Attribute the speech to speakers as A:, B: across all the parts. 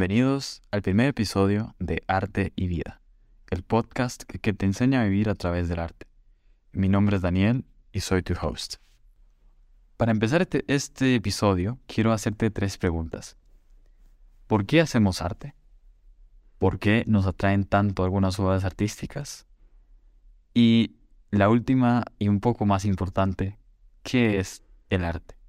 A: Bienvenidos al primer episodio de Arte y Vida, el podcast que te enseña a vivir a través del arte. Mi nombre es Daniel y soy tu host. Para empezar este, este, episodio, quiero hacerte tres preguntas. ¿Por qué hacemos arte? ¿Por qué nos atraen tanto algunas obras artísticas? Y la última y un poco más importante, ¿qué es el arte?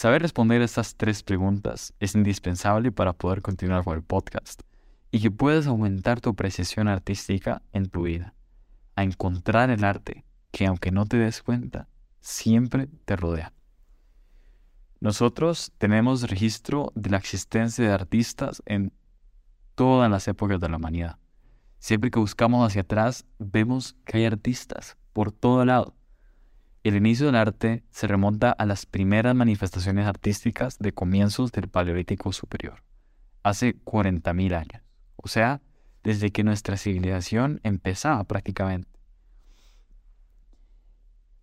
A: Saber responder estas tres preguntas es indispensable para poder continuar con el podcast y que puedas aumentar tu apreciación artística en tu vida, a encontrar el arte que aunque no te des cuenta, siempre te rodea. Nosotros tenemos registro de la existencia de artistas en todas las épocas de la humanidad. Siempre que buscamos hacia atrás, vemos que hay artistas por todo lado el inicio del arte se remonta a las primeras manifestaciones artísticas de comienzos del Paleolítico Superior, hace 40.000 años, o sea, desde que nuestra civilización empezaba prácticamente.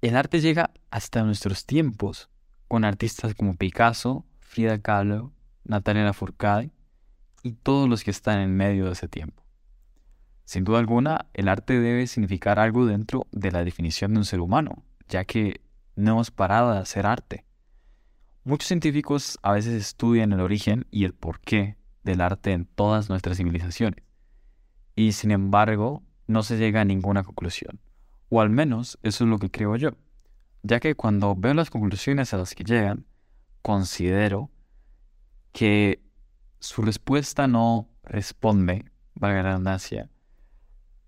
A: El arte llega hasta nuestros tiempos, con artistas como Picasso, Frida Kahlo, Natalia Lafourcade y todos los que están en medio de ese tiempo. Sin duda alguna, el arte debe significar algo dentro de la definición de un ser humano, ya que no hemos parado de hacer arte. Muchos científicos a veces estudian el origen y el porqué del arte en todas nuestras civilizaciones, y sin embargo no se llega a ninguna conclusión, o al menos eso es lo que creo yo, ya que cuando veo las conclusiones a las que llegan, considero que su respuesta no responde, valga la redundancia,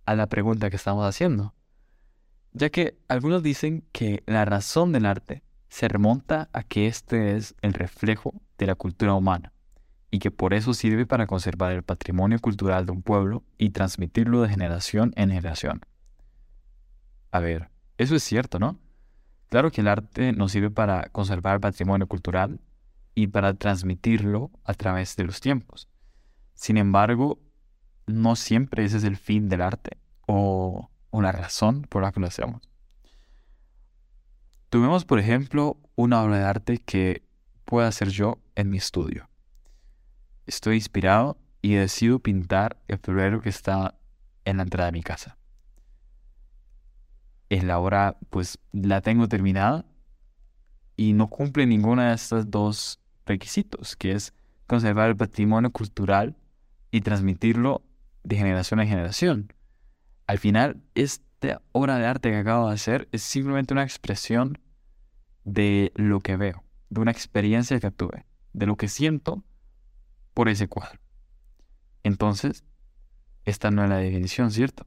A: a la pregunta que estamos haciendo ya que algunos dicen que la razón del arte se remonta a que este es el reflejo de la cultura humana y que por eso sirve para conservar el patrimonio cultural de un pueblo y transmitirlo de generación en generación. A ver, eso es cierto, ¿no? Claro que el arte nos sirve para conservar el patrimonio cultural y para transmitirlo a través de los tiempos. Sin embargo, no siempre ese es el fin del arte o una razón por la que lo hacemos. Tuvimos, por ejemplo, una obra de arte que pueda hacer yo en mi estudio. Estoy inspirado y decido pintar el florero que está en la entrada de mi casa. En la obra, pues la tengo terminada y no cumple ninguna de estos dos requisitos, que es conservar el patrimonio cultural y transmitirlo de generación en generación. Al final, esta obra de arte que acabo de hacer es simplemente una expresión de lo que veo, de una experiencia que tuve, de lo que siento por ese cuadro. Entonces, esta no es la definición, ¿cierto?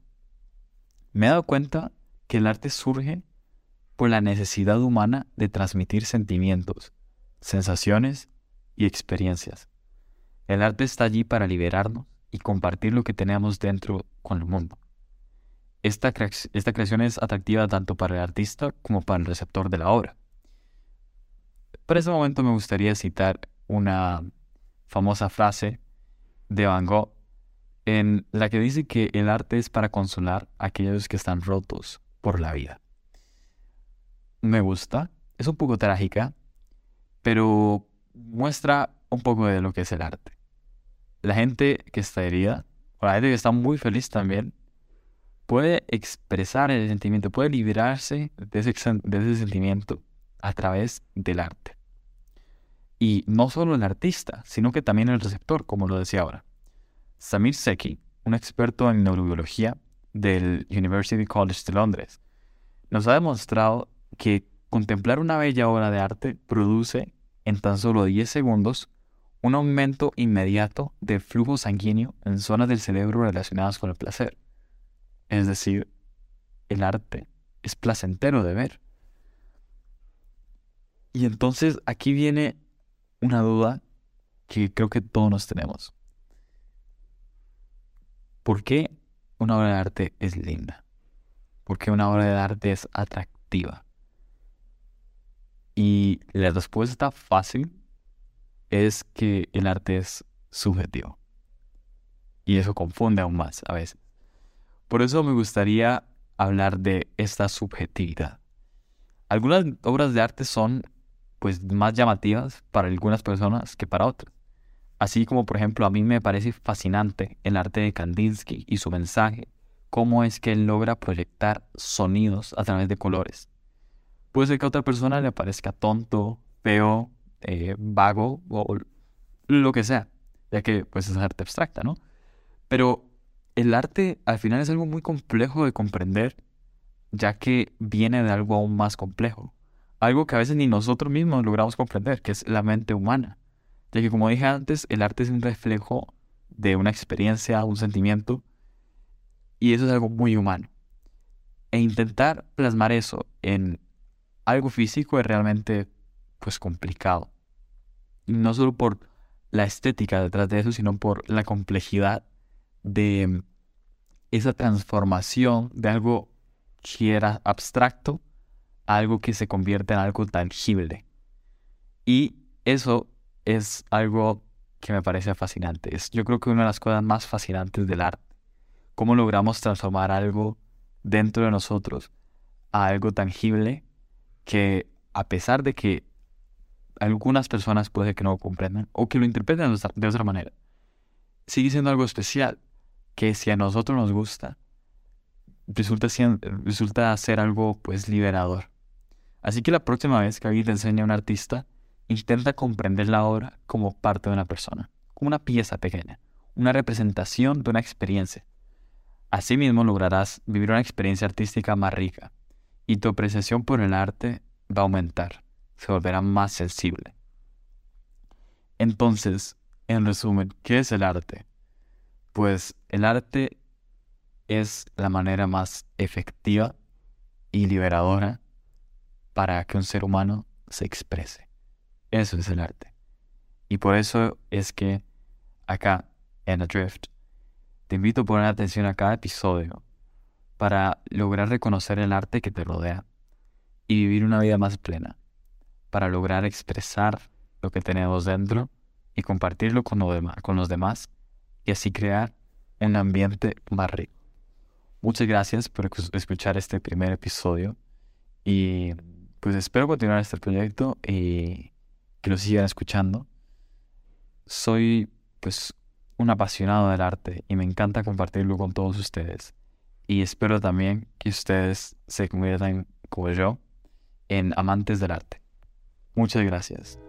A: Me he dado cuenta que el arte surge por la necesidad humana de transmitir sentimientos, sensaciones y experiencias. El arte está allí para liberarnos y compartir lo que tenemos dentro con el mundo. Esta, creación es atractiva tanto para el artista como para el receptor de la obra. Para ese momento me gustaría citar una famosa frase de Van Gogh en la que dice que el arte es para consolar a aquellos que están rotos por la vida. Me gusta, es un poco trágica, pero muestra un poco de lo que es el arte. La gente que está herida, o la gente que está muy feliz también, puede expresar el sentimiento, puede liberarse de ese, sentimiento a través del arte. Y no solo el artista, sino que también el receptor, como lo decía ahora. Samir Seki, un experto en neurobiología del University College de Londres, nos ha demostrado que contemplar una bella obra de arte produce en tan solo 10 segundos un aumento inmediato del flujo sanguíneo en zonas del cerebro relacionadas con el placer. Es decir, el arte es placentero de ver. Y entonces aquí viene una duda que creo que todos nos tenemos. ¿Por qué una obra de arte es linda? ¿Por qué una obra de arte es atractiva? Y la respuesta fácil es que el arte es subjetivo. Y eso confunde aún más a veces. Por eso me gustaría hablar de esta subjetividad. Algunas obras de arte son pues más llamativas para algunas personas que para otras. Así como, por ejemplo, a mí me parece fascinante el arte de Kandinsky y su mensaje, cómo es que él logra proyectar sonidos a través de colores. Puede ser que a otra persona le parezca tonto, feo, eh, vago o lo que sea, ya que pues es arte abstracta, ¿no? Pero el arte al final es algo muy complejo de comprender, ya que viene de algo aún más complejo, algo que a veces ni nosotros mismos logramos comprender, que es la mente humana, ya que como dije antes, el arte es un reflejo de una experiencia, un sentimiento, y eso es algo muy humano. E intentar plasmar eso en algo físico es realmente pues complicado. No solo por la estética detrás de eso, sino por la complejidad de esa transformación de algo que era abstracto a algo que se convierte en algo tangible. Y eso es algo que me parece fascinante. Es, yo creo que una de las cosas más fascinantes del arte. Cómo logramos transformar algo dentro de nosotros a algo tangible que a pesar de que algunas personas puede que no lo comprendan o que lo interpreten de otra manera, sigue siendo algo especial que si a nosotros nos gusta, resulta, resulta ser algo pues liberador. Así que la próxima vez que alguien te enseñe a un artista, intenta comprender la obra como parte de una persona, como una pieza pequeña, una representación de una experiencia. Asimismo lograrás vivir una experiencia artística más rica y tu apreciación por el arte va a aumentar, se volverá más sensible. Entonces, en resumen, ¿qué es el arte? Pues el arte es la manera más efectiva y liberadora para que un ser humano se exprese. Eso es el arte. Y por eso es que acá en Adrift te invito a poner atención a cada episodio para lograr reconocer el arte que te rodea y vivir una vida más plena, para lograr expresar lo que tenemos dentro y compartirlo con, con los demás y así crear un ambiente más rico. Muchas gracias por escuchar este primer episodio y pues espero continuar este proyecto y que lo sigan escuchando. Soy pues un apasionado del arte y me encanta compartirlo con todos ustedes y espero también que ustedes se conviertan como yo en amantes del arte. Muchas gracias.